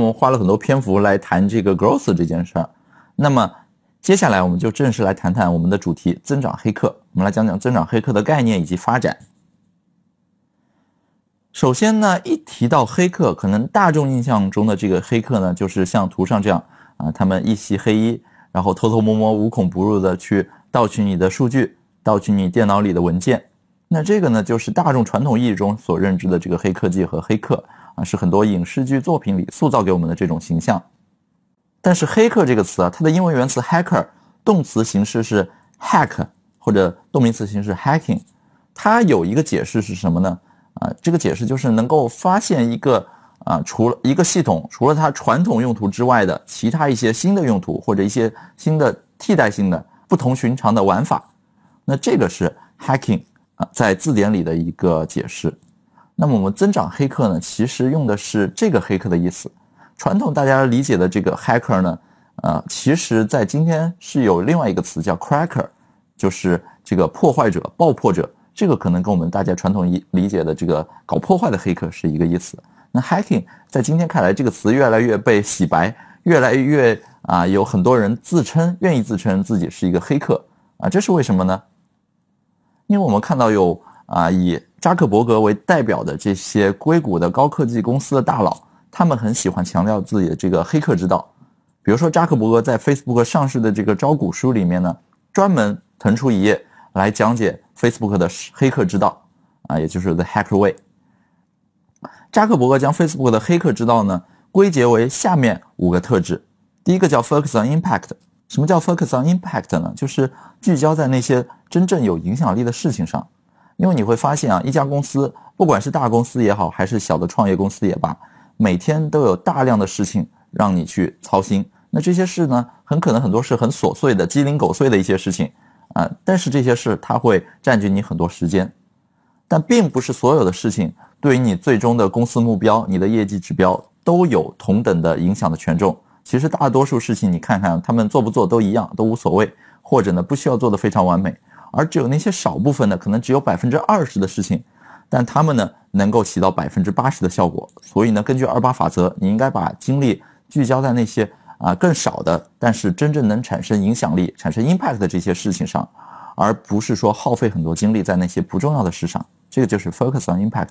我们花了很多篇幅来谈这个 growth 这件事儿。那么接下来我们就正式来谈谈我们的主题——增长黑客。我们来讲讲增长黑客的概念以及发展。首先呢，一提到黑客，可能大众印象中的这个黑客呢，就是像图上这样啊，他们一袭黑衣，然后偷偷摸摸、无孔不入的去盗取你的数据，盗取你电脑里的文件。那这个呢，就是大众传统意义中所认知的这个黑科技和黑客是很多影视剧作品里塑造给我们的这种形象。但是“黑客”这个词啊，它的英文原词 “hacker”，动词形式是 “hack” 或者动名词形式 “hacking”，它有一个解释是什么呢？啊，这个解释就是能够发现一个啊，除了一个系统除了它传统用途之外的其他一些新的用途或者一些新的替代性的不同寻常的玩法，那这个是 hacking 啊，在字典里的一个解释。那么我们增长黑客呢，其实用的是这个黑客的意思。传统大家理解的这个 hacker 呢，呃，其实在今天是有另外一个词叫 cracker，就是这个破坏者、爆破者。这个可能跟我们大家传统理理解的这个搞破坏的黑客是一个意思。那 hacking 在今天看来，这个词越来越被洗白，越来越啊，有很多人自称愿意自称自己是一个黑客啊，这是为什么呢？因为我们看到有啊，以扎克伯格为代表的这些硅谷的高科技公司的大佬，他们很喜欢强调自己的这个黑客之道。比如说，扎克伯格在 Facebook 上市的这个招股书里面呢，专门腾出一页来讲解。Facebook 的黑客之道啊，也就是 The Hacker Way。扎克伯格将 Facebook 的黑客之道呢归结为下面五个特质。第一个叫 Focus on Impact。什么叫 Focus on Impact 呢？就是聚焦在那些真正有影响力的事情上。因为你会发现啊，一家公司不管是大公司也好，还是小的创业公司也罢，每天都有大量的事情让你去操心。那这些事呢，很可能很多是很琐碎的、鸡零狗碎的一些事情。啊，但是这些事它会占据你很多时间，但并不是所有的事情对于你最终的公司目标、你的业绩指标都有同等的影响的权重。其实大多数事情你看看，他们做不做都一样，都无所谓，或者呢不需要做的非常完美。而只有那些少部分的，可能只有百分之二十的事情，但他们呢能够起到百分之八十的效果。所以呢，根据二八法则，你应该把精力聚焦在那些。啊，更少的，但是真正能产生影响力、产生 impact 的这些事情上，而不是说耗费很多精力在那些不重要的事上。这个就是 focus on impact。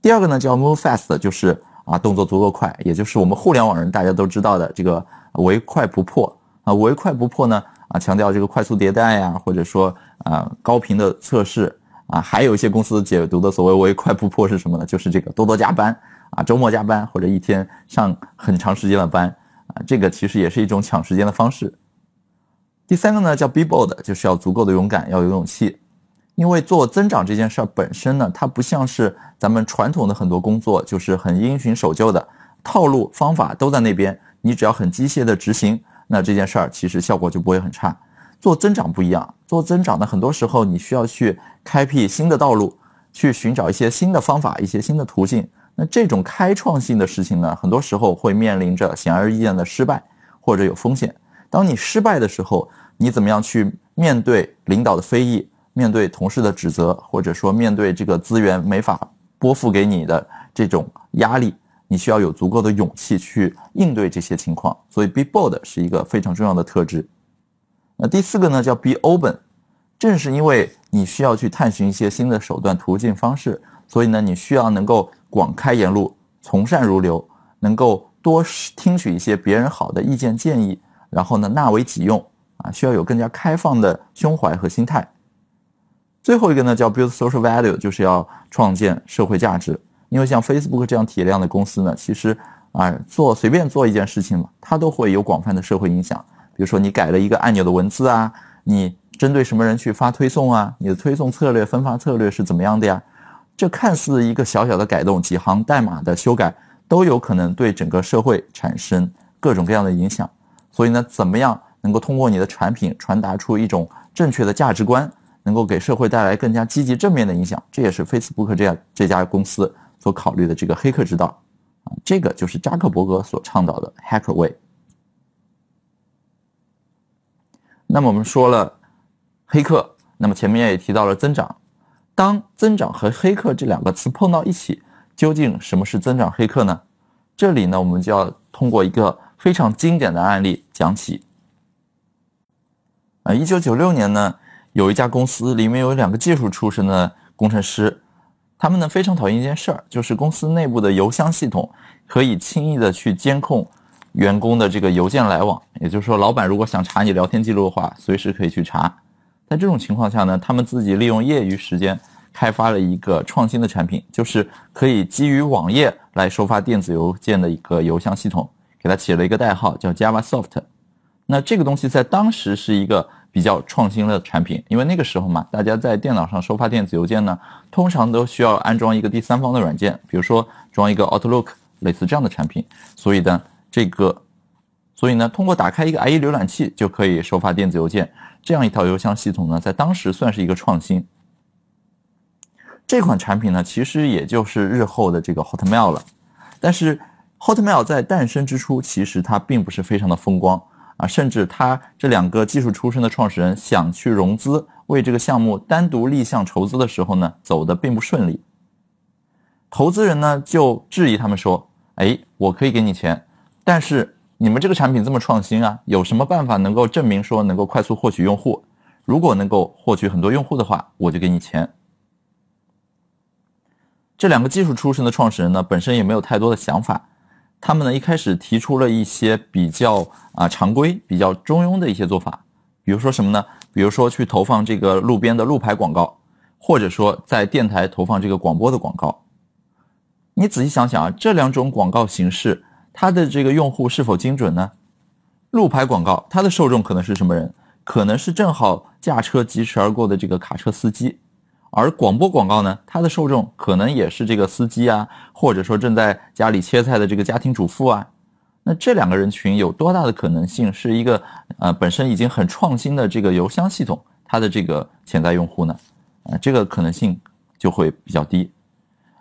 第二个呢叫 move fast，就是啊动作足够快，也就是我们互联网人大家都知道的这个唯快不破啊，唯快不破呢啊强调这个快速迭代呀，或者说啊高频的测试啊，还有一些公司解读的所谓为快不破是什么呢？就是这个多多加班啊，周末加班或者一天上很长时间的班。啊，这个其实也是一种抢时间的方式。第三个呢叫 be bold，就是要足够的勇敢，要有勇气。因为做增长这件事儿本身呢，它不像是咱们传统的很多工作，就是很因循守旧的套路方法都在那边，你只要很机械的执行，那这件事儿其实效果就不会很差。做增长不一样，做增长的很多时候你需要去开辟新的道路，去寻找一些新的方法，一些新的途径。那这种开创性的事情呢，很多时候会面临着显而易见的失败或者有风险。当你失败的时候，你怎么样去面对领导的非议，面对同事的指责，或者说面对这个资源没法拨付给你的这种压力，你需要有足够的勇气去应对这些情况。所以，be bold 是一个非常重要的特质。那第四个呢，叫 be open。正是因为你需要去探寻一些新的手段、途径、方式，所以呢，你需要能够。广开言路，从善如流，能够多听取一些别人好的意见建议，然后呢纳为己用啊，需要有更加开放的胸怀和心态。最后一个呢叫 build social value，就是要创建社会价值。因为像 Facebook 这样体量的公司呢，其实啊做随便做一件事情嘛，它都会有广泛的社会影响。比如说你改了一个按钮的文字啊，你针对什么人去发推送啊，你的推送策略、分发策略是怎么样的呀？这看似一个小小的改动，几行代码的修改，都有可能对整个社会产生各种各样的影响。所以呢，怎么样能够通过你的产品传达出一种正确的价值观，能够给社会带来更加积极正面的影响？这也是 Facebook 这样这家公司所考虑的这个黑客之道啊。这个就是扎克伯格所倡导的 Hacker Way。那么我们说了黑客，那么前面也提到了增长。当增长和黑客这两个词碰到一起，究竟什么是增长黑客呢？这里呢，我们就要通过一个非常经典的案例讲起。啊，一九九六年呢，有一家公司里面有两个技术出身的工程师，他们呢非常讨厌一件事儿，就是公司内部的邮箱系统可以轻易的去监控员工的这个邮件来往。也就是说，老板如果想查你聊天记录的话，随时可以去查。在这种情况下呢，他们自己利用业余时间开发了一个创新的产品，就是可以基于网页来收发电子邮件的一个邮箱系统，给它起了一个代号叫 JavaSoft。那这个东西在当时是一个比较创新的产品，因为那个时候嘛，大家在电脑上收发电子邮件呢，通常都需要安装一个第三方的软件，比如说装一个 Outlook 类似这样的产品。所以呢，这个，所以呢，通过打开一个 IE 浏览器就可以收发电子邮件，这样一套邮箱系统呢，在当时算是一个创新。这款产品呢，其实也就是日后的这个 Hotmail 了。但是 Hotmail 在诞生之初，其实它并不是非常的风光。啊，甚至他这两个技术出身的创始人想去融资，为这个项目单独立项筹资的时候呢，走的并不顺利。投资人呢就质疑他们说：“哎，我可以给你钱，但是你们这个产品这么创新啊，有什么办法能够证明说能够快速获取用户？如果能够获取很多用户的话，我就给你钱。”这两个技术出身的创始人呢，本身也没有太多的想法。他们呢一开始提出了一些比较啊常规、比较中庸的一些做法，比如说什么呢？比如说去投放这个路边的路牌广告，或者说在电台投放这个广播的广告。你仔细想想啊，这两种广告形式，它的这个用户是否精准呢？路牌广告，它的受众可能是什么人？可能是正好驾车疾驰而过的这个卡车司机。而广播广告呢，它的受众可能也是这个司机啊，或者说正在家里切菜的这个家庭主妇啊。那这两个人群有多大的可能性是一个呃本身已经很创新的这个邮箱系统，它的这个潜在用户呢？啊，这个可能性就会比较低。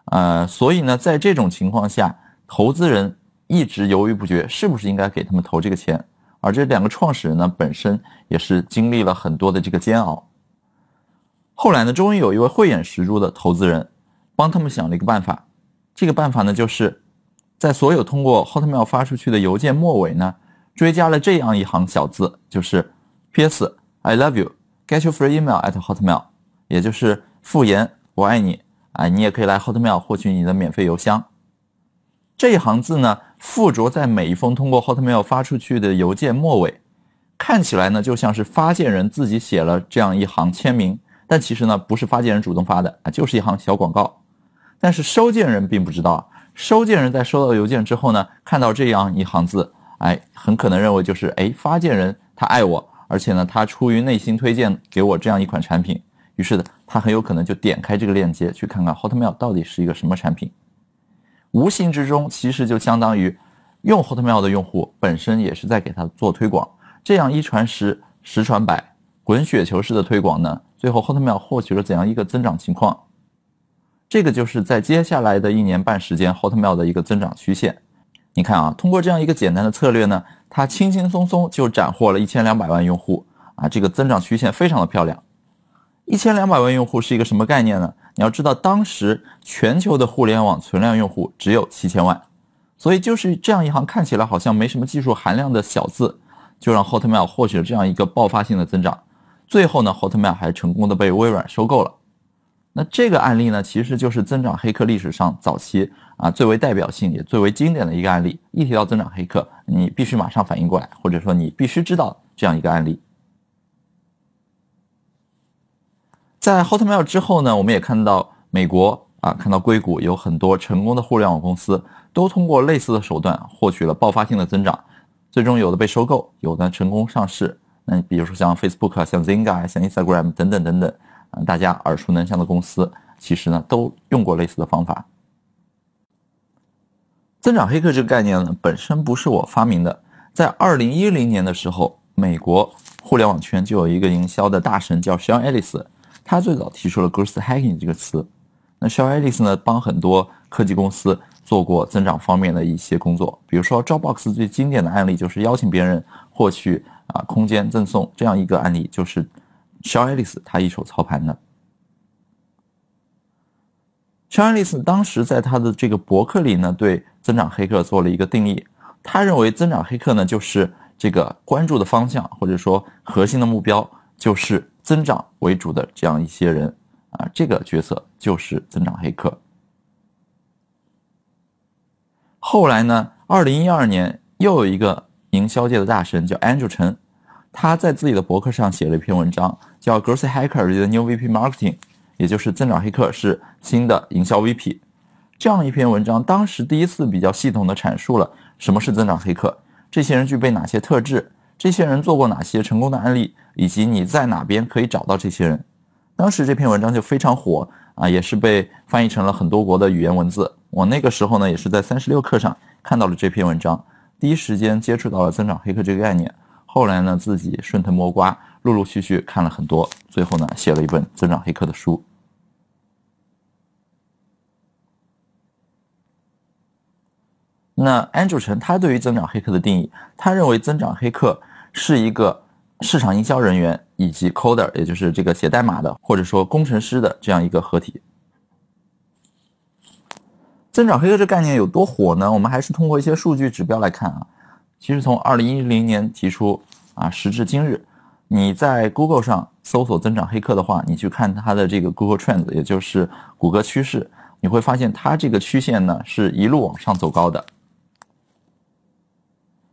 呃，所以呢，在这种情况下，投资人一直犹豫不决，是不是应该给他们投这个钱？而这两个创始人呢，本身也是经历了很多的这个煎熬。后来呢，终于有一位慧眼识珠的投资人，帮他们想了一个办法。这个办法呢，就是在所有通过 Hotmail 发出去的邮件末尾呢，追加了这样一行小字，就是 P.S. I love you. Get your free email at Hotmail，也就是附言我爱你啊，你也可以来 Hotmail 获取你的免费邮箱。这一行字呢，附着在每一封通过 Hotmail 发出去的邮件末尾，看起来呢，就像是发件人自己写了这样一行签名。但其实呢，不是发件人主动发的啊，就是一行小广告。但是收件人并不知道，收件人在收到邮件之后呢，看到这样一行字，哎，很可能认为就是哎，发件人他爱我，而且呢，他出于内心推荐给我这样一款产品，于是呢，他很有可能就点开这个链接去看看 Hotmail 到底是一个什么产品。无形之中，其实就相当于用 Hotmail 的用户本身也是在给他做推广，这样一传十，十传百。滚雪球式的推广呢，最后 Hotmail 获取了怎样一个增长情况？这个就是在接下来的一年半时间，Hotmail 的一个增长曲线。你看啊，通过这样一个简单的策略呢，它轻轻松松就斩获了一千两百万用户啊，这个增长曲线非常的漂亮。一千两百万用户是一个什么概念呢？你要知道，当时全球的互联网存量用户只有七千万，所以就是这样一行看起来好像没什么技术含量的小字，就让 Hotmail 获取了这样一个爆发性的增长。最后呢，Hotmail 还成功的被微软收购了。那这个案例呢，其实就是增长黑客历史上早期啊最为代表性也最为经典的一个案例。一提到增长黑客，你必须马上反应过来，或者说你必须知道这样一个案例。在 Hotmail 之后呢，我们也看到美国啊，看到硅谷有很多成功的互联网公司，都通过类似的手段获取了爆发性的增长，最终有的被收购，有的成功上市。那比如说像 Facebook、像 Zynga、像 Instagram 等等等等，啊，大家耳熟能详的公司，其实呢都用过类似的方法。增长黑客这个概念呢，本身不是我发明的，在二零一零年的时候，美国互联网圈就有一个营销的大神叫 Sean Ellis，他最早提出了 Growth Hacking 这个词。那 Sean Ellis 呢，帮很多科技公司做过增长方面的一些工作，比如说 Dropbox 最经典的案例就是邀请别人获取。啊，空间赠送这样一个案例，就是 Shaw Ellis 他一手操盘的。肖爱丽斯当时在他的这个博客里呢，对增长黑客做了一个定义。他认为增长黑客呢，就是这个关注的方向或者说核心的目标就是增长为主的这样一些人啊，这个角色就是增长黑客。后来呢，二零一二年又有一个营销界的大神叫 Andrew 陈，他在自己的博客上写了一篇文章，叫《Growth Hacker is New VP Marketing》，也就是增长黑客是新的营销 VP。这样一篇文章，当时第一次比较系统的阐述了什么是增长黑客，这些人具备哪些特质，这些人做过哪些成功的案例，以及你在哪边可以找到这些人。当时这篇文章就非常火啊，也是被翻译成了很多国的语言文字。我那个时候呢，也是在三十六课上看到了这篇文章，第一时间接触到了增长黑客这个概念。后来呢，自己顺藤摸瓜，陆陆续续看了很多，最后呢，写了一本增长黑客的书。那安卓陈他对于增长黑客的定义，他认为增长黑客是一个市场营销人员以及 coder，也就是这个写代码的或者说工程师的这样一个合体。增长黑客这概念有多火呢？我们还是通过一些数据指标来看啊。其实从二零一零年提出啊，时至今日，你在 Google 上搜索增长黑客的话，你去看它的这个 Google Trends，也就是谷歌趋势，你会发现它这个曲线呢是一路往上走高的。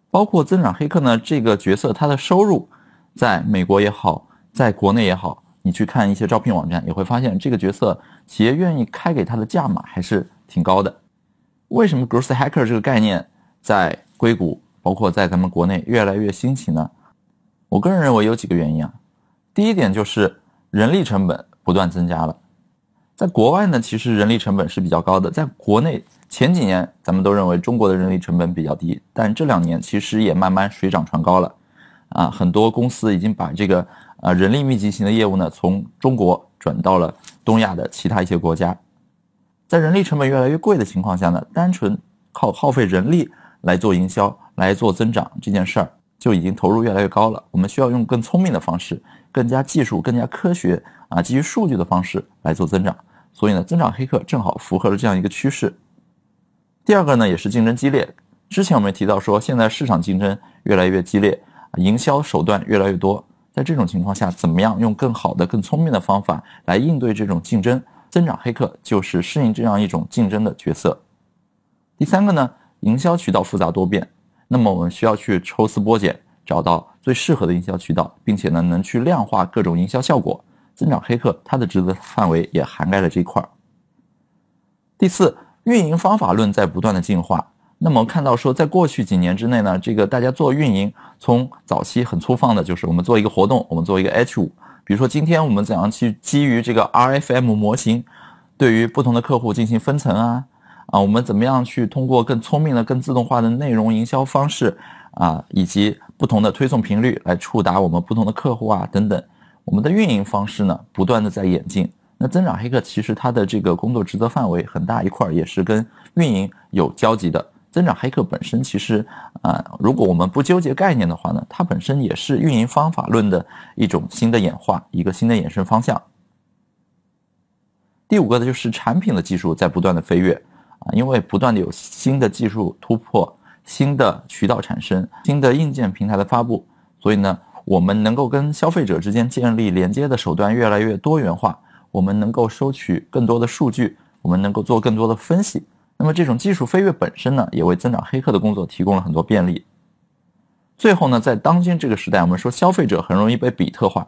包括增长黑客呢这个角色，他的收入在美国也好，在国内也好，你去看一些招聘网站，也会发现这个角色企业愿意开给他的价码还是。挺高的，为什么 growth hacker 这个概念在硅谷，包括在咱们国内越来越兴起呢？我个人认为有几个原因啊。第一点就是人力成本不断增加了，在国外呢，其实人力成本是比较高的，在国内前几年咱们都认为中国的人力成本比较低，但这两年其实也慢慢水涨船高了，啊，很多公司已经把这个啊人力密集型的业务呢从中国转到了东亚的其他一些国家。在人力成本越来越贵的情况下呢，单纯靠耗费人力来做营销、来做增长这件事儿，就已经投入越来越高了。我们需要用更聪明的方式、更加技术、更加科学啊，基于数据的方式来做增长。所以呢，增长黑客正好符合了这样一个趋势。第二个呢，也是竞争激烈。之前我们提到说，现在市场竞争越来越激烈，营销手段越来越多。在这种情况下，怎么样用更好的、更聪明的方法来应对这种竞争？增长黑客就是适应这样一种竞争的角色。第三个呢，营销渠道复杂多变，那么我们需要去抽丝剥茧，找到最适合的营销渠道，并且呢，能去量化各种营销效果。增长黑客它的职责范围也涵盖了这一块儿。第四，运营方法论在不断的进化。那么看到说，在过去几年之内呢，这个大家做运营，从早期很粗放的，就是我们做一个活动，我们做一个 H 五。比如说，今天我们怎样去基于这个 RFM 模型，对于不同的客户进行分层啊？啊，我们怎么样去通过更聪明的、更自动化的内容营销方式啊，以及不同的推送频率来触达我们不同的客户啊？等等，我们的运营方式呢，不断的在演进。那增长黑客其实它的这个工作职责范围很大一块，也是跟运营有交集的。增长黑客本身其实啊，如果我们不纠结概念的话呢，它本身也是运营方法论的一种新的演化，一个新的衍生方向。第五个呢，就是产品的技术在不断的飞跃啊，因为不断的有新的技术突破、新的渠道产生、新的硬件平台的发布，所以呢，我们能够跟消费者之间建立连接的手段越来越多元化，我们能够收取更多的数据，我们能够做更多的分析。那么这种技术飞跃本身呢，也为增长黑客的工作提供了很多便利。最后呢，在当今这个时代，我们说消费者很容易被比特化。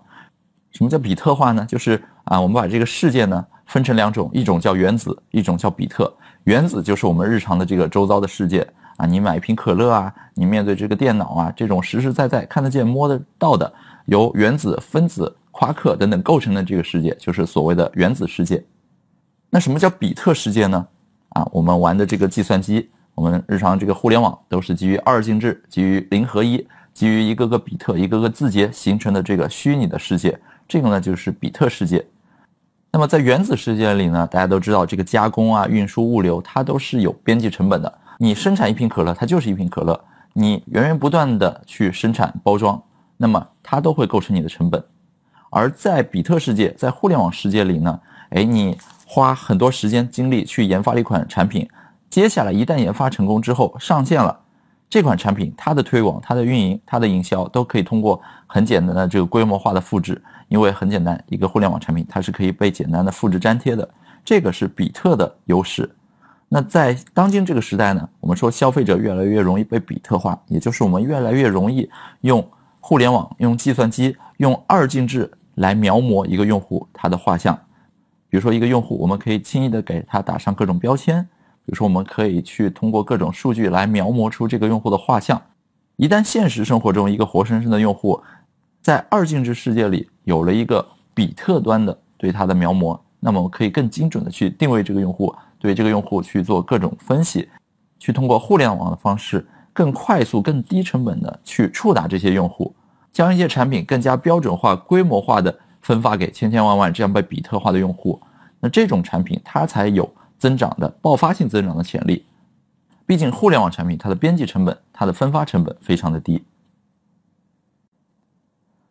什么叫比特化呢？就是啊，我们把这个世界呢分成两种，一种叫原子，一种叫比特。原子就是我们日常的这个周遭的世界啊，你买一瓶可乐啊，你面对这个电脑啊，这种实实在在看得见、摸得到的，由原子、分子、夸克等等构成的这个世界，就是所谓的原子世界。那什么叫比特世界呢？啊，我们玩的这个计算机，我们日常这个互联网都是基于二进制、基于零和一、基于一个个比特、一个个字节形成的这个虚拟的世界，这个呢就是比特世界。那么在原子世界里呢，大家都知道这个加工啊、运输、物流，它都是有边际成本的。你生产一瓶可乐，它就是一瓶可乐；你源源不断的去生产包装，那么它都会构成你的成本。而在比特世界，在互联网世界里呢，哎，你。花很多时间精力去研发了一款产品，接下来一旦研发成功之后上线了，这款产品它的推广、它的运营、它的营销都可以通过很简单的这个规模化的复制，因为很简单，一个互联网产品它是可以被简单的复制粘贴的，这个是比特的优势。那在当今这个时代呢，我们说消费者越来越容易被比特化，也就是我们越来越容易用互联网、用计算机、用二进制来描摹一个用户他的画像。比如说一个用户，我们可以轻易的给他打上各种标签，比如说我们可以去通过各种数据来描摹出这个用户的画像。一旦现实生活中一个活生生的用户在二进制世界里有了一个比特端的对他的描摹，那么我可以更精准的去定位这个用户。对这个用户去做各种分析，去通过互联网的方式，更快速、更低成本的去触达这些用户，将一些产品更加标准化、规模化的分发给千千万万这样被比特化的用户。那这种产品它才有增长的爆发性增长的潜力。毕竟互联网产品它的边际成本、它的分发成本非常的低。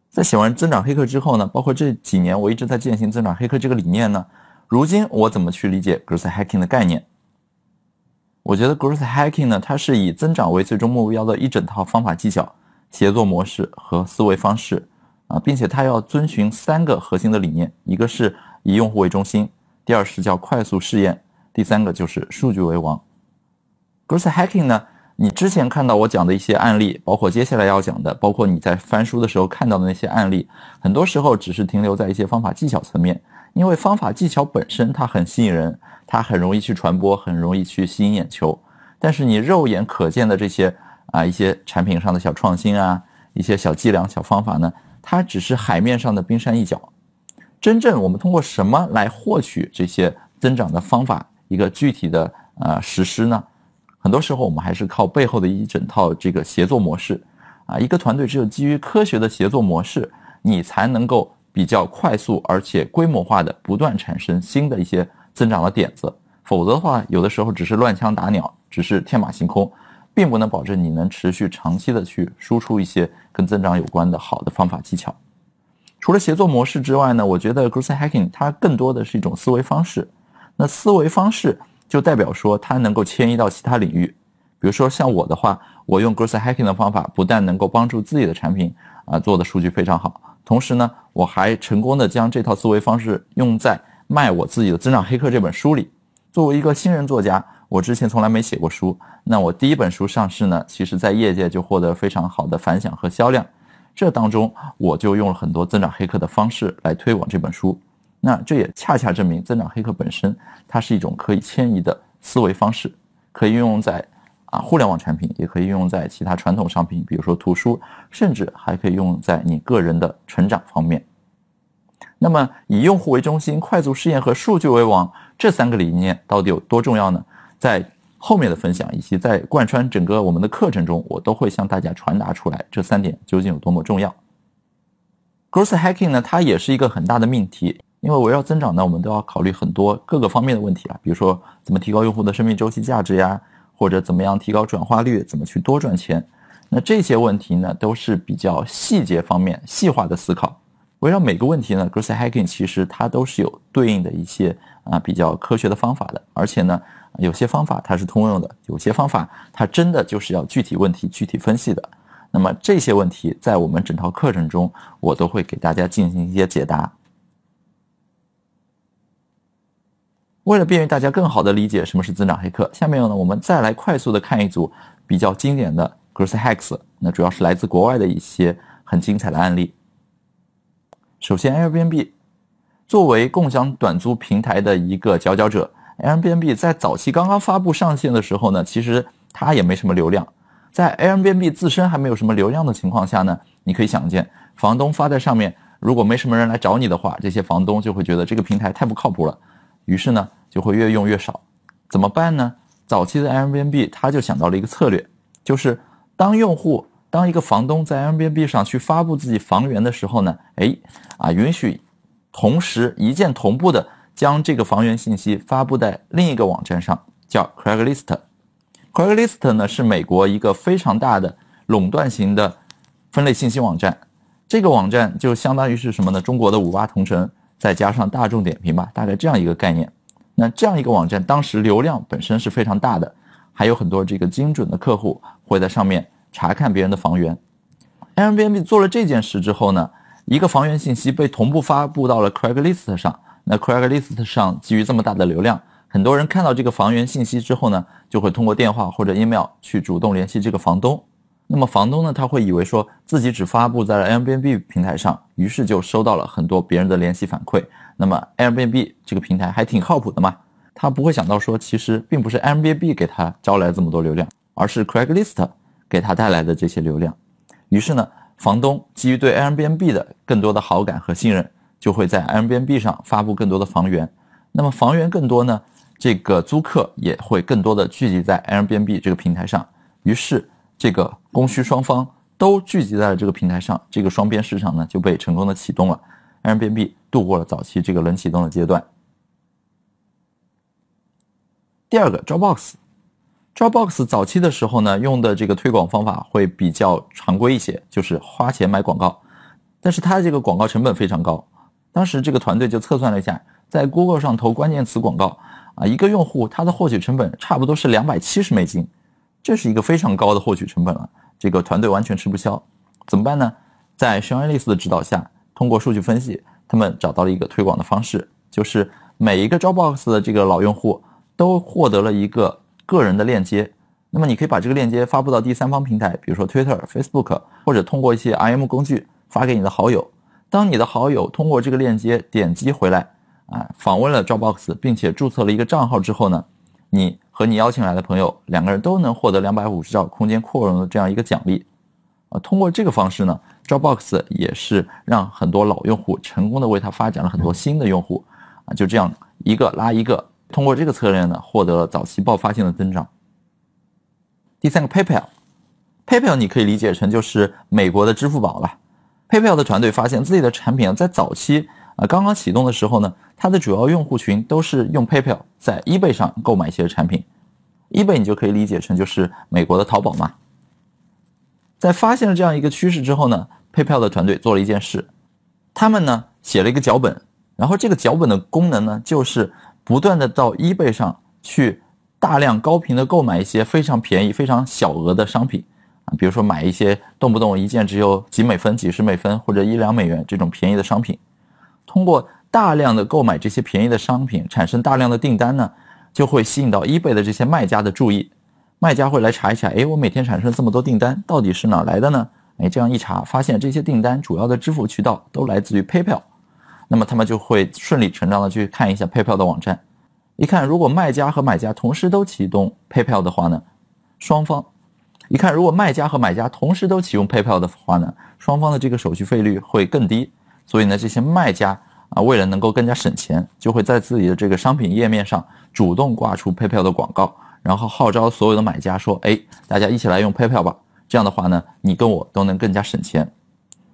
在写完增长黑客之后呢，包括这几年我一直在践行增长黑客这个理念呢。如今我怎么去理解 growth hacking 的概念？我觉得 growth hacking 呢，它是以增长为最终目标的一整套方法技巧、协作模式和思维方式啊，并且它要遵循三个核心的理念：一个是以用户为中心，第二是叫快速试验，第三个就是数据为王。growth hacking 呢，你之前看到我讲的一些案例，包括接下来要讲的，包括你在翻书的时候看到的那些案例，很多时候只是停留在一些方法技巧层面。因为方法技巧本身它很吸引人，它很容易去传播，很容易去吸引眼球。但是你肉眼可见的这些啊一些产品上的小创新啊，一些小伎俩、小方法呢，它只是海面上的冰山一角。真正我们通过什么来获取这些增长的方法？一个具体的呃实施呢？很多时候我们还是靠背后的一整套这个协作模式啊。一个团队只有基于科学的协作模式，你才能够。比较快速而且规模化的不断产生新的一些增长的点子，否则的话，有的时候只是乱枪打鸟，只是天马行空，并不能保证你能持续长期的去输出一些跟增长有关的好的方法技巧。除了协作模式之外呢，我觉得 growth hacking 它更多的是一种思维方式。那思维方式就代表说它能够迁移到其他领域，比如说像我的话，我用 growth hacking 的方法，不但能够帮助自己的产品啊做的数据非常好。同时呢，我还成功的将这套思维方式用在卖我自己的《增长黑客》这本书里。作为一个新人作家，我之前从来没写过书。那我第一本书上市呢，其实在业界就获得非常好的反响和销量。这当中，我就用了很多增长黑客的方式来推广这本书。那这也恰恰证明，增长黑客本身它是一种可以迁移的思维方式，可以运用在。啊，互联网产品也可以运用在其他传统商品，比如说图书，甚至还可以用在你个人的成长方面。那么，以用户为中心、快速试验和数据为王这三个理念到底有多重要呢？在后面的分享以及在贯穿整个我们的课程中，我都会向大家传达出来这三点究竟有多么重要。Growth hacking 呢，它也是一个很大的命题，因为围绕增长呢，我们都要考虑很多各个方面的问题啊，比如说怎么提高用户的生命周期价值呀。或者怎么样提高转化率？怎么去多赚钱？那这些问题呢，都是比较细节方面细化的思考。围绕每个问题呢，growth hacking 其实它都是有对应的一些啊比较科学的方法的。而且呢，有些方法它是通用的，有些方法它真的就是要具体问题具体分析的。那么这些问题在我们整套课程中，我都会给大家进行一些解答。为了便于大家更好的理解什么是增长黑客，下面呢我们再来快速的看一组比较经典的 growth hacks，那主要是来自国外的一些很精彩的案例。首先，Airbnb 作为共享短租平台的一个佼佼者，Airbnb 在早期刚刚发布上线的时候呢，其实它也没什么流量。在 Airbnb 自身还没有什么流量的情况下呢，你可以想见，房东发在上面，如果没什么人来找你的话，这些房东就会觉得这个平台太不靠谱了。于是呢，就会越用越少，怎么办呢？早期的 Airbnb 他就想到了一个策略，就是当用户当一个房东在 Airbnb 上去发布自己房源的时候呢，哎，啊，允许同时一键同步的将这个房源信息发布在另一个网站上，叫 Craigslist。Craigslist 呢是美国一个非常大的垄断型的分类信息网站，这个网站就相当于是什么呢？中国的五八同城。再加上大众点评吧，大概这样一个概念。那这样一个网站，当时流量本身是非常大的，还有很多这个精准的客户会在上面查看别人的房源。Airbnb 做了这件事之后呢，一个房源信息被同步发布到了 Craigslist 上。那 Craigslist 上基于这么大的流量，很多人看到这个房源信息之后呢，就会通过电话或者 email 去主动联系这个房东。那么房东呢，他会以为说自己只发布在了 Airbnb 平台上，于是就收到了很多别人的联系反馈。那么 Airbnb 这个平台还挺靠谱的嘛，他不会想到说其实并不是 Airbnb 给他招来这么多流量，而是 Craigslist 给他带来的这些流量。于是呢，房东基于对 Airbnb 的更多的好感和信任，就会在 Airbnb 上发布更多的房源。那么房源更多呢，这个租客也会更多的聚集在 Airbnb 这个平台上。于是这个供需双方都聚集在了这个平台上，这个双边市场呢就被成功的启动了，Airbnb 度过了早期这个冷启动的阶段。第二个，Dropbox，Dropbox 早期的时候呢，用的这个推广方法会比较常规一些，就是花钱买广告，但是它的这个广告成本非常高。当时这个团队就测算了一下，在 Google 上投关键词广告啊，一个用户他的获取成本差不多是两百七十美金。这是一个非常高的获取成本了，这个团队完全吃不消，怎么办呢？在 s h a n Ellis 的指导下，通过数据分析，他们找到了一个推广的方式，就是每一个 Dropbox 的这个老用户都获得了一个个人的链接，那么你可以把这个链接发布到第三方平台，比如说 Twitter、Facebook，或者通过一些 IM 工具发给你的好友。当你的好友通过这个链接点击回来，啊，访问了 Dropbox，并且注册了一个账号之后呢，你。和你邀请来的朋友，两个人都能获得两百五十兆空间扩容的这样一个奖励，啊，通过这个方式呢，Dropbox 也是让很多老用户成功的为他发展了很多新的用户，啊，就这样一个拉一个，通过这个策略呢，获得了早期爆发性的增长。第三个 PayPal，PayPal 你可以理解成就是美国的支付宝了，PayPal 的团队发现自己的产品啊在早期。啊，刚刚启动的时候呢，它的主要用户群都是用 PayPal 在 eBay 上购买一些产品，eBay 你就可以理解成就是美国的淘宝嘛。在发现了这样一个趋势之后呢，PayPal 的团队做了一件事，他们呢写了一个脚本，然后这个脚本的功能呢就是不断的到 eBay 上去大量高频的购买一些非常便宜、非常小额的商品，比如说买一些动不动一件只有几美分、几十美分或者一两美元这种便宜的商品。通过大量的购买这些便宜的商品，产生大量的订单呢，就会吸引到 eBay 的这些卖家的注意。卖家会来查一下，哎，我每天产生这么多订单，到底是哪来的呢？哎，这样一查，发现这些订单主要的支付渠道都来自于 PayPal。那么他们就会顺理成章的去看一下 PayPal 的网站。一看，如果卖家和买家同时都启动 PayPal 的话呢，双方一看，如果卖家和买家同时都启用 PayPal 的话呢，双方的这个手续费率会更低。所以呢，这些卖家啊，为了能够更加省钱，就会在自己的这个商品页面上主动挂出 PayPal 的广告，然后号召所有的买家说：“哎，大家一起来用 PayPal 吧。”这样的话呢，你跟我都能更加省钱。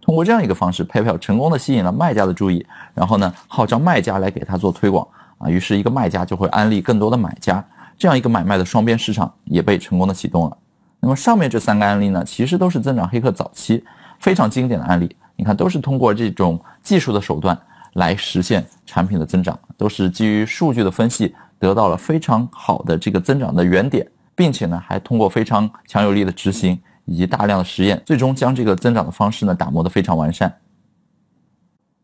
通过这样一个方式，PayPal 成功的吸引了卖家的注意，然后呢，号召卖家来给他做推广啊，于是一个卖家就会安利更多的买家，这样一个买卖的双边市场也被成功的启动了。那么上面这三个案例呢，其实都是增长黑客早期非常经典的案例。你看，都是通过这种技术的手段来实现产品的增长，都是基于数据的分析得到了非常好的这个增长的原点，并且呢，还通过非常强有力的执行以及大量的实验，最终将这个增长的方式呢打磨得非常完善。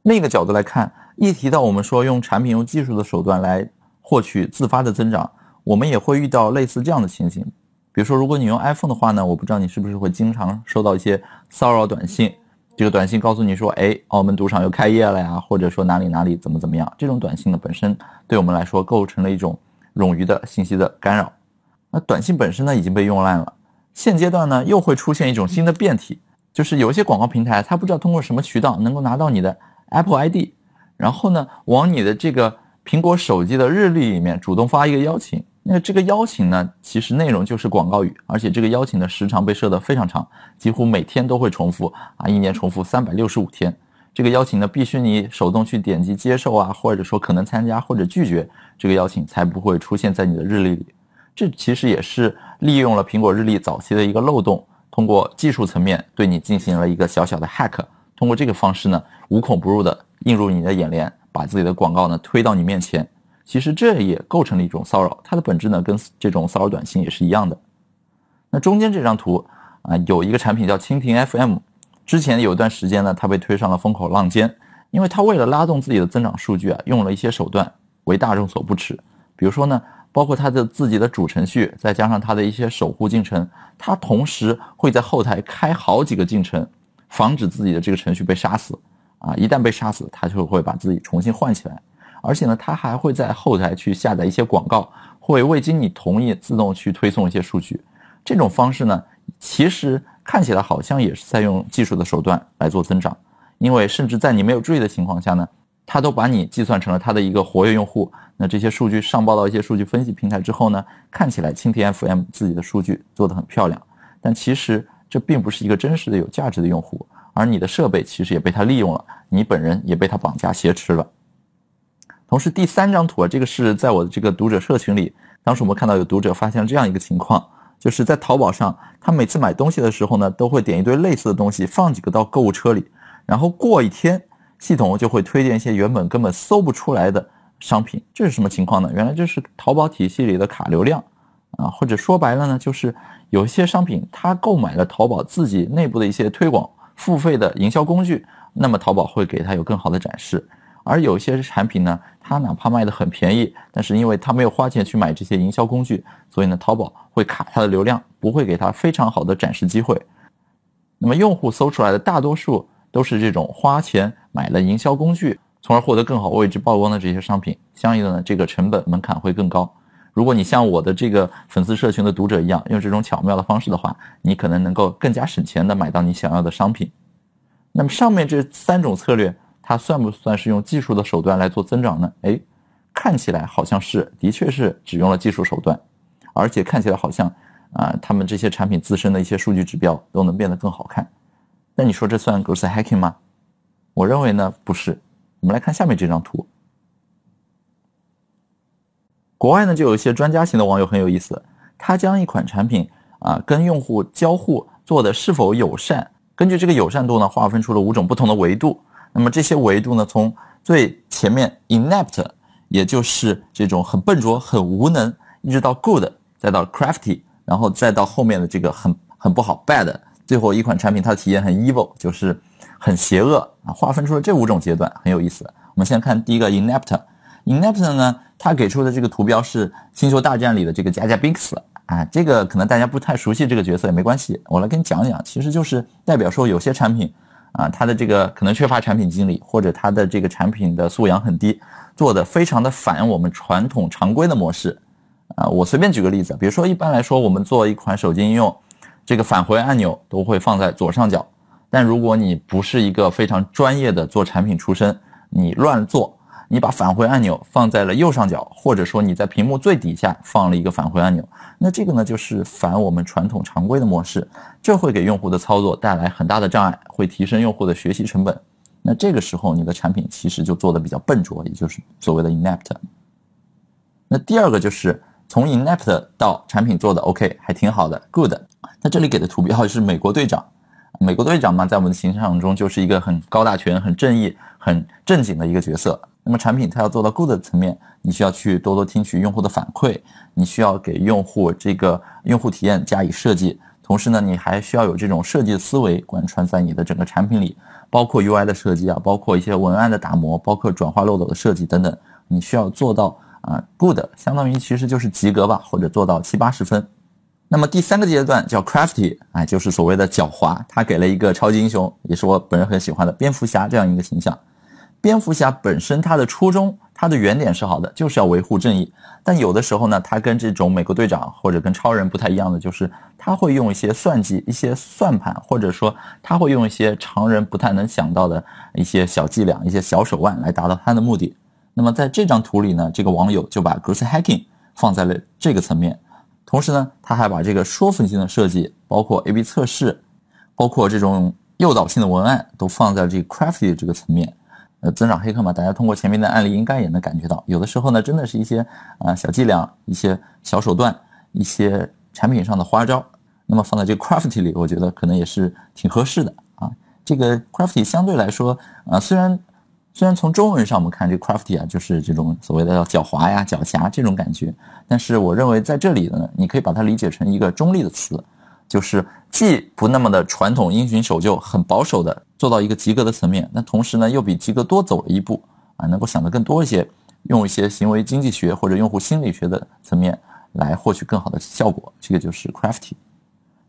另一个角度来看，一提到我们说用产品用技术的手段来获取自发的增长，我们也会遇到类似这样的情形，比如说，如果你用 iPhone 的话呢，我不知道你是不是会经常收到一些骚扰短信。这个短信告诉你说，哎，澳门赌场又开业了呀，或者说哪里哪里怎么怎么样，这种短信呢本身对我们来说构成了一种冗余的信息的干扰。那短信本身呢已经被用烂了，现阶段呢又会出现一种新的变体，就是有一些广告平台它不知道通过什么渠道能够拿到你的 Apple ID，然后呢往你的这个苹果手机的日历里面主动发一个邀请。那这个邀请呢，其实内容就是广告语，而且这个邀请的时长被设得非常长，几乎每天都会重复啊，一年重复三百六十五天。这个邀请呢，必须你手动去点击接受啊，或者说可能参加或者拒绝这个邀请，才不会出现在你的日历里。这其实也是利用了苹果日历早期的一个漏洞，通过技术层面对你进行了一个小小的 hack，通过这个方式呢，无孔不入的映入你的眼帘，把自己的广告呢推到你面前。其实这也构成了一种骚扰，它的本质呢跟这种骚扰短信也是一样的。那中间这张图啊，有一个产品叫蜻蜓 FM，之前有一段时间呢，它被推上了风口浪尖，因为它为了拉动自己的增长数据啊，用了一些手段为大众所不齿。比如说呢，包括它的自己的主程序，再加上它的一些守护进程，它同时会在后台开好几个进程，防止自己的这个程序被杀死。啊，一旦被杀死，它就会把自己重新换起来。而且呢，它还会在后台去下载一些广告，会未经你同意自动去推送一些数据。这种方式呢，其实看起来好像也是在用技术的手段来做增长，因为甚至在你没有注意的情况下呢，它都把你计算成了它的一个活跃用户。那这些数据上报到一些数据分析平台之后呢，看起来蜻蜓 FM 自己的数据做得很漂亮，但其实这并不是一个真实的有价值的用户，而你的设备其实也被它利用了，你本人也被它绑架挟持了。同时，第三张图啊，这个是在我的这个读者社群里，当时我们看到有读者发现了这样一个情况，就是在淘宝上，他每次买东西的时候呢，都会点一堆类似的东西，放几个到购物车里，然后过一天，系统就会推荐一些原本根本搜不出来的商品。这是什么情况呢？原来这是淘宝体系里的卡流量啊，或者说白了呢，就是有一些商品他购买了淘宝自己内部的一些推广付费的营销工具，那么淘宝会给他有更好的展示。而有些产品呢，它哪怕卖的很便宜，但是因为它没有花钱去买这些营销工具，所以呢，淘宝会卡它的流量，不会给它非常好的展示机会。那么用户搜出来的大多数都是这种花钱买了营销工具，从而获得更好位置曝光的这些商品，相应的呢，这个成本门槛会更高。如果你像我的这个粉丝社群的读者一样，用这种巧妙的方式的话，你可能能够更加省钱的买到你想要的商品。那么上面这三种策略。它算不算是用技术的手段来做增长呢？哎，看起来好像是，的确是只用了技术手段，而且看起来好像啊，他们这些产品自身的一些数据指标都能变得更好看。那你说这算 growth hacking 吗？我认为呢不是。我们来看下面这张图。国外呢就有一些专家型的网友很有意思，他将一款产品啊跟用户交互做的是否友善，根据这个友善度呢划分出了五种不同的维度。那么这些维度呢，从最前面 inept，也就是这种很笨拙、很无能，一直到 good，再到 crafty，然后再到后面的这个很很不好 bad，最后一款产品它的体验很 evil，就是很邪恶啊。划分出了这五种阶段，很有意思。我们先看第一个 inept，inept 呢，它给出的这个图标是《星球大战》里的这个加加宾克斯啊，这个可能大家不太熟悉这个角色也没关系，我来跟你讲讲，其实就是代表说有些产品。啊，他的这个可能缺乏产品经理，或者他的这个产品的素养很低，做的非常的反我们传统常规的模式。啊，我随便举个例子，比如说一般来说，我们做一款手机应用，这个返回按钮都会放在左上角，但如果你不是一个非常专业的做产品出身，你乱做。你把返回按钮放在了右上角，或者说你在屏幕最底下放了一个返回按钮，那这个呢就是反我们传统常规的模式，这会给用户的操作带来很大的障碍，会提升用户的学习成本。那这个时候你的产品其实就做的比较笨拙，也就是所谓的 inept。那第二个就是从 inept 到产品做的 OK 还挺好的 good。那这里给的图标是美国队长，美国队长嘛，在我们的形象中就是一个很高大全、很正义、很正经的一个角色。那么产品它要做到 good 的层面，你需要去多多听取用户的反馈，你需要给用户这个用户体验加以设计，同时呢，你还需要有这种设计思维贯穿在你的整个产品里，包括 UI 的设计啊，包括一些文案的打磨，包括转化漏斗的设计等等，你需要做到啊 good，相当于其实就是及格吧，或者做到七八十分。那么第三个阶段叫 crafty，哎，就是所谓的狡猾，他给了一个超级英雄，也是我本人很喜欢的蝙蝠侠这样一个形象。蝙蝠侠本身它的初衷，它的原点是好的，就是要维护正义。但有的时候呢，它跟这种美国队长或者跟超人不太一样的，就是他会用一些算计、一些算盘，或者说他会用一些常人不太能想到的一些小伎俩、一些小手腕来达到他的目的。那么在这张图里呢，这个网友就把 growth hacking 放在了这个层面，同时呢，他还把这个说服性的设计，包括 A/B 测试，包括这种诱导性的文案，都放在这个 crafty 这个层面。增长黑客嘛，大家通过前面的案例应该也能感觉到，有的时候呢，真的是一些啊小伎俩、一些小手段、一些产品上的花招。那么放在这个 crafty 里，我觉得可能也是挺合适的啊。这个 crafty 相对来说啊，虽然虽然从中文上我们看这个 crafty 啊，就是这种所谓的狡猾呀、狡黠这种感觉，但是我认为在这里呢，你可以把它理解成一个中立的词，就是既不那么的传统、因循守旧、很保守的做到一个及格的层面，那同时呢又比及格多走了一步啊，能够想得更多一些，用一些行为经济学或者用户心理学的层面来获取更好的效果，这个就是 crafty。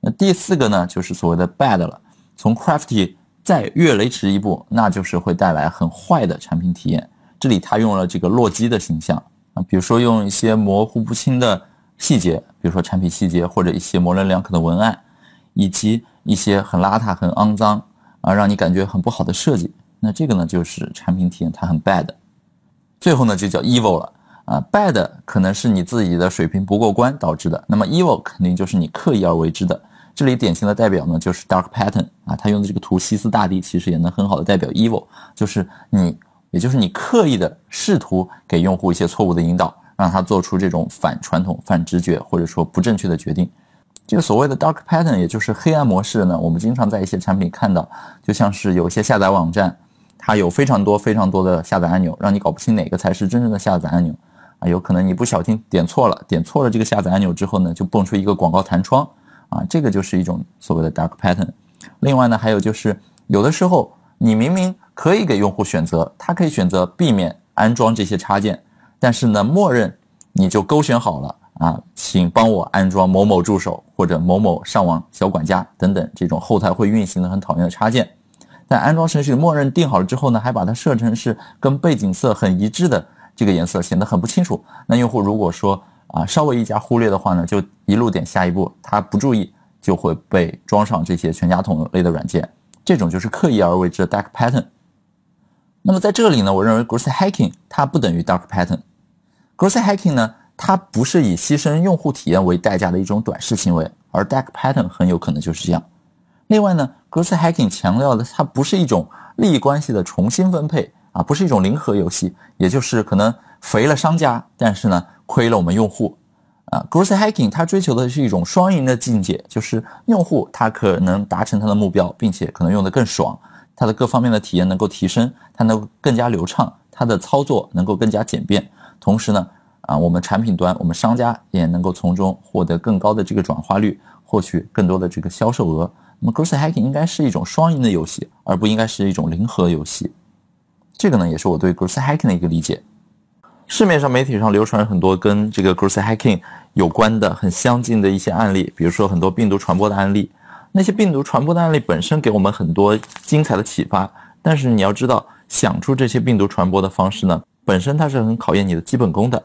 那第四个呢，就是所谓的 bad 了，从 crafty。再越雷池一步，那就是会带来很坏的产品体验。这里他用了这个洛基的形象啊，比如说用一些模糊不清的细节，比如说产品细节或者一些模棱两可的文案，以及一些很邋遢、很肮脏啊，让你感觉很不好的设计。那这个呢，就是产品体验它很 bad。最后呢，就叫 evil 了啊，bad 可能是你自己的水平不过关导致的，那么 evil 肯定就是你刻意而为之的。这里典型的代表呢，就是 dark pattern 啊，他用的这个图西斯大帝其实也能很好的代表 evil，就是你，也就是你刻意的试图给用户一些错误的引导，让他做出这种反传统、反直觉或者说不正确的决定。这个所谓的 dark pattern，也就是黑暗模式呢，我们经常在一些产品看到，就像是有些下载网站，它有非常多非常多的下载按钮，让你搞不清哪个才是真正的下载按钮啊，有可能你不小心点错了，点错了这个下载按钮之后呢，就蹦出一个广告弹窗。啊，这个就是一种所谓的 dark pattern。另外呢，还有就是有的时候你明明可以给用户选择，他可以选择避免安装这些插件，但是呢，默认你就勾选好了啊，请帮我安装某某助手或者某某上网小管家等等这种后台会运行的很讨厌的插件。但安装程序默认定好了之后呢，还把它设成是跟背景色很一致的这个颜色，显得很不清楚。那用户如果说，啊，稍微一加忽略的话呢，就一路点下一步，他不注意就会被装上这些全家桶类的软件，这种就是刻意而为之的 dark pattern。那么在这里呢，我认为 g r o s s hacking 它不等于 dark pattern。Growth hacking 呢，它不是以牺牲用户体验为代价的一种短视行为，而 dark pattern 很有可能就是这样。另外呢，growth hacking 强调的它不是一种利益关系的重新分配啊，不是一种零和游戏，也就是可能肥了商家，但是呢。亏了我们用户，啊，growth hacking 它追求的是一种双赢的境界，就是用户他可能达成他的目标，并且可能用的更爽，他的各方面的体验能够提升，它能更加流畅，它的操作能够更加简便，同时呢，啊，我们产品端我们商家也能够从中获得更高的这个转化率，获取更多的这个销售额。那么 growth hacking 应该是一种双赢的游戏，而不应该是一种零和游戏。这个呢，也是我对 growth hacking 的一个理解。市面上媒体上流传很多跟这个 growth hacking 有关的很相近的一些案例，比如说很多病毒传播的案例。那些病毒传播的案例本身给我们很多精彩的启发，但是你要知道，想出这些病毒传播的方式呢，本身它是很考验你的基本功的。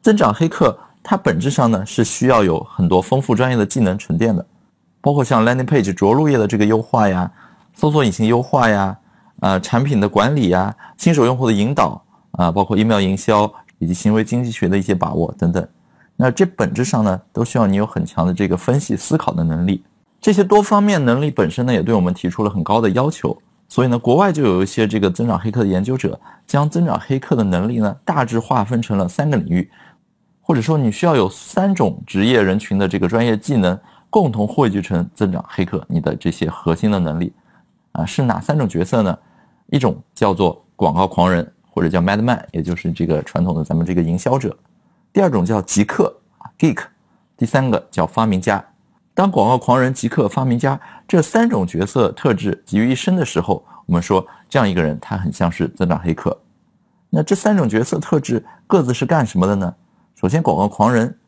增长黑客它本质上呢是需要有很多丰富专业的技能沉淀的，包括像 landing page 着陆页的这个优化呀，搜索引擎优化呀，呃，产品的管理呀，新手用户的引导。啊，包括 email 营销以及行为经济学的一些把握等等，那这本质上呢，都需要你有很强的这个分析思考的能力。这些多方面能力本身呢，也对我们提出了很高的要求。所以呢，国外就有一些这个增长黑客的研究者，将增长黑客的能力呢，大致划分成了三个领域，或者说你需要有三种职业人群的这个专业技能，共同汇聚成增长黑客你的这些核心的能力。啊，是哪三种角色呢？一种叫做广告狂人。或者叫 Madman，也就是这个传统的咱们这个营销者。第二种叫极客啊，Geek。第三个叫发明家。当广告狂人、极客、发明家这三种角色特质集于一身的时候，我们说这样一个人他很像是增长黑客。那这三种角色特质各自是干什么的呢？首先，广告狂人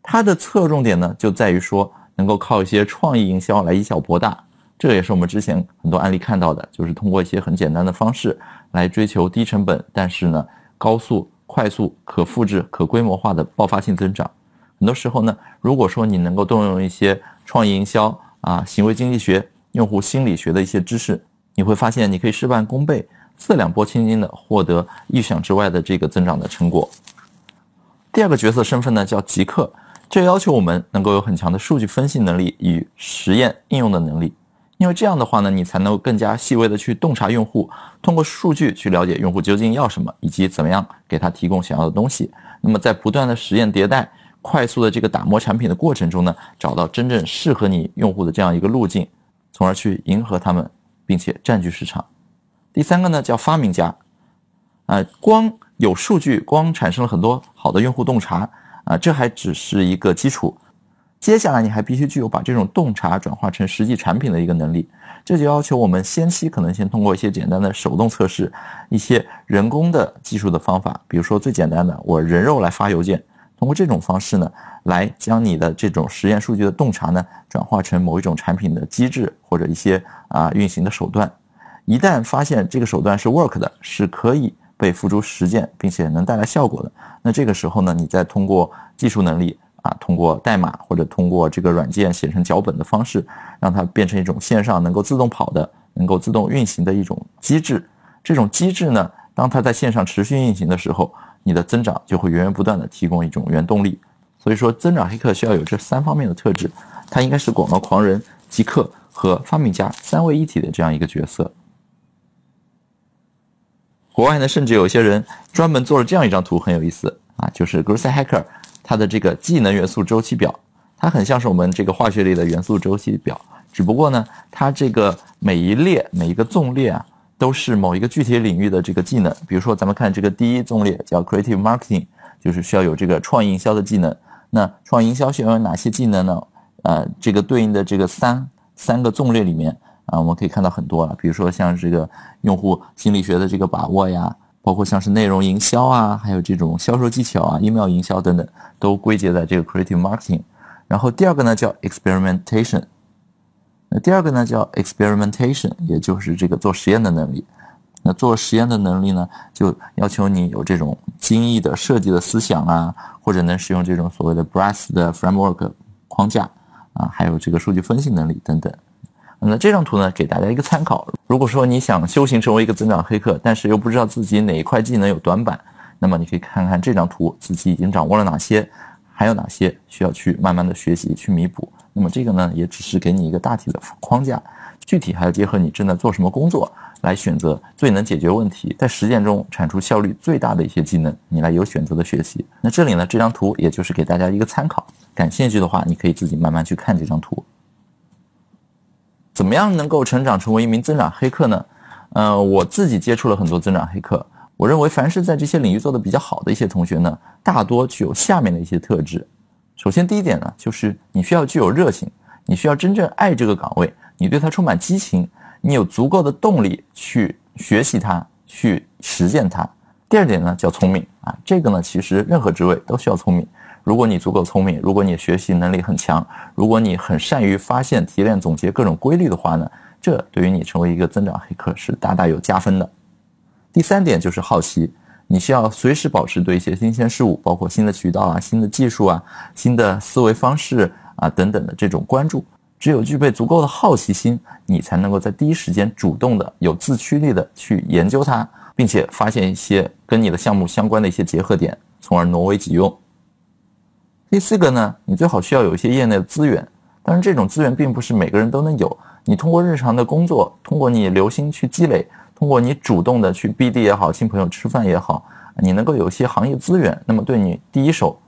他的侧重点呢就在于说能够靠一些创意营销来以小博大。这也是我们之前很多案例看到的，就是通过一些很简单的方式来追求低成本，但是呢高速、快速、可复制、可规模化的爆发性增长。很多时候呢，如果说你能够动用一些创意营销啊、行为经济学、用户心理学的一些知识，你会发现你可以事半功倍、四两拨千斤的获得意想之外的这个增长的成果。第二个角色身份呢叫极客，这要求我们能够有很强的数据分析能力与实验应用的能力。因为这样的话呢，你才能够更加细微的去洞察用户，通过数据去了解用户究竟要什么，以及怎么样给他提供想要的东西。那么在不断的实验迭代、快速的这个打磨产品的过程中呢，找到真正适合你用户的这样一个路径，从而去迎合他们，并且占据市场。第三个呢叫发明家，啊，光有数据，光产生了很多好的用户洞察啊，这还只是一个基础。接下来你还必须具有把这种洞察转化成实际产品的一个能力。这就要求我们先期可能先通过一些简单的手动测试，一些人工的技术的方法，比如说最简单的，我人肉来发邮件，通过这种方式呢，来将你的这种实验数据的洞察呢，转化成某一种产品的机制或者一些啊运行的手段。一旦发现这个手段是 work 的，是可以被付诸实践，并且能带来效果的，那这个时候呢，你再通过技术能力。啊，通过代码或者通过这个软件写成脚本的方式，让它变成一种线上能够自动跑的、能够自动运行的一种机制。这种机制呢，当它在线上持续运行的时候，你的增长就会源源不断的提供一种原动力。所以说，增长黑客需要有这三方面的特质，它应该是广告狂人、极客和发明家三位一体的这样一个角色。国外呢，甚至有些人专门做了这样一张图，很有意思啊，就是 Growth Hacker。它的这个技能元素周期表，它很像是我们这个化学里的元素周期表，只不过呢，它这个每一列每一个纵列啊，都是某一个具体领域的这个技能。比如说，咱们看这个第一纵列叫 Creative Marketing，就是需要有这个创意营销的技能。那创意营销需要有哪些技能呢？呃，这个对应的这个三三个纵列里面啊，我们可以看到很多了。比如说像这个用户心理学的这个把握呀。包括像是内容营销啊，还有这种销售技巧啊、email 营销等等，都归结在这个 creative marketing。然后第二个呢叫 experimentation，那第二个呢叫 experimentation，也就是这个做实验的能力。那做实验的能力呢，就要求你有这种精益的设计的思想啊，或者能使用这种所谓的 brass 的 framework 框架啊，还有这个数据分析能力等等。那这张图呢，给大家一个参考。如果说你想修行成为一个增长黑客，但是又不知道自己哪一块技能有短板，那么你可以看看这张图，自己已经掌握了哪些，还有哪些需要去慢慢的学习去弥补。那么这个呢，也只是给你一个大体的框架，具体还要结合你正在做什么工作来选择最能解决问题，在实践中产出效率最大的一些技能，你来有选择的学习。那这里呢，这张图也就是给大家一个参考，感兴趣的话，你可以自己慢慢去看这张图。怎么样能够成长成为一名增长黑客呢？呃，我自己接触了很多增长黑客，我认为凡是在这些领域做的比较好的一些同学呢，大多具有下面的一些特质。首先，第一点呢，就是你需要具有热情，你需要真正爱这个岗位，你对它充满激情，你有足够的动力去学习它，去实践它。第二点呢，叫聪明啊，这个呢，其实任何职位都需要聪明。如果你足够聪明，如果你学习能力很强，如果你很善于发现、提炼、总结各种规律的话呢，这对于你成为一个增长黑客是大大有加分的。第三点就是好奇，你需要随时保持对一些新鲜事物，包括新的渠道啊、新的技术啊、新的思维方式啊等等的这种关注。只有具备足够的好奇心，你才能够在第一时间主动的、有自驱力的去研究它，并且发现一些跟你的项目相关的一些结合点，从而挪为己用。第四个呢，你最好需要有一些业内的资源，当然这种资源并不是每个人都能有。你通过日常的工作，通过你留心去积累，通过你主动的去 BD 也好，请朋友吃饭也好，你能够有一些行业资源，那么对你第一手，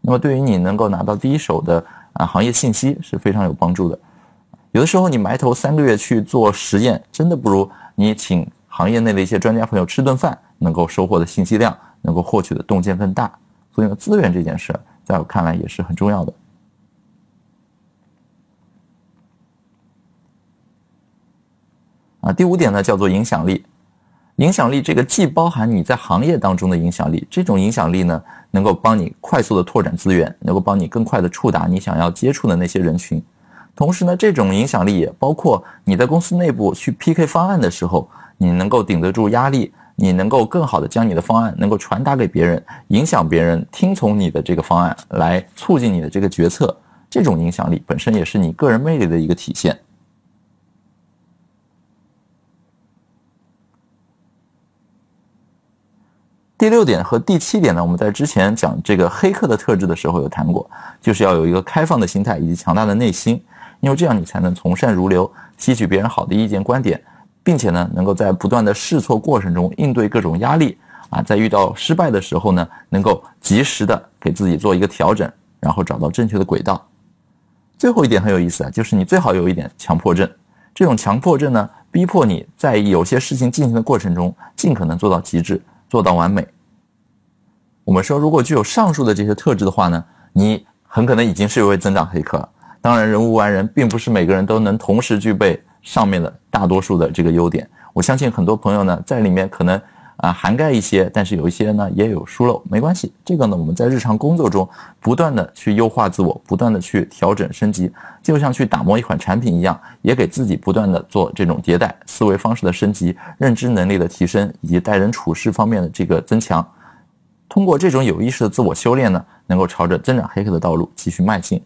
那么对于你能够拿到第一手的啊行业信息是非常有帮助的。有的时候你埋头三个月去做实验，真的不如你请行业内的一些专家朋友吃顿饭，能够收获的信息量，能够获取的洞见更大。所以呢，资源这件事。在我看来也是很重要的。啊，第五点呢叫做影响力。影响力这个既包含你在行业当中的影响力，这种影响力呢能够帮你快速的拓展资源，能够帮你更快的触达你想要接触的那些人群。同时呢，这种影响力也包括你在公司内部去 PK 方案的时候，你能够顶得住压力。你能够更好的将你的方案能够传达给别人，影响别人听从你的这个方案，来促进你的这个决策，这种影响力本身也是你个人魅力的一个体现。第六点和第七点呢，我们在之前讲这个黑客的特质的时候有谈过，就是要有一个开放的心态以及强大的内心，因为这样你才能从善如流，吸取别人好的意见观点。并且呢，能够在不断的试错过程中应对各种压力啊，在遇到失败的时候呢，能够及时的给自己做一个调整，然后找到正确的轨道。最后一点很有意思啊，就是你最好有一点强迫症。这种强迫症呢，逼迫你在有些事情进行的过程中，尽可能做到极致，做到完美。我们说，如果具有上述的这些特质的话呢，你很可能已经是一位增长黑客了。当然，人无完人，并不是每个人都能同时具备上面的大多数的这个优点。我相信很多朋友呢，在里面可能啊涵盖一些，但是有一些呢也有疏漏，没关系。这个呢，我们在日常工作中不断的去优化自我，不断的去调整升级，就像去打磨一款产品一样，也给自己不断的做这种迭代、思维方式的升级、认知能力的提升以及待人处事方面的这个增强。通过这种有意识的自我修炼呢，能够朝着增长黑客的道路继续迈进。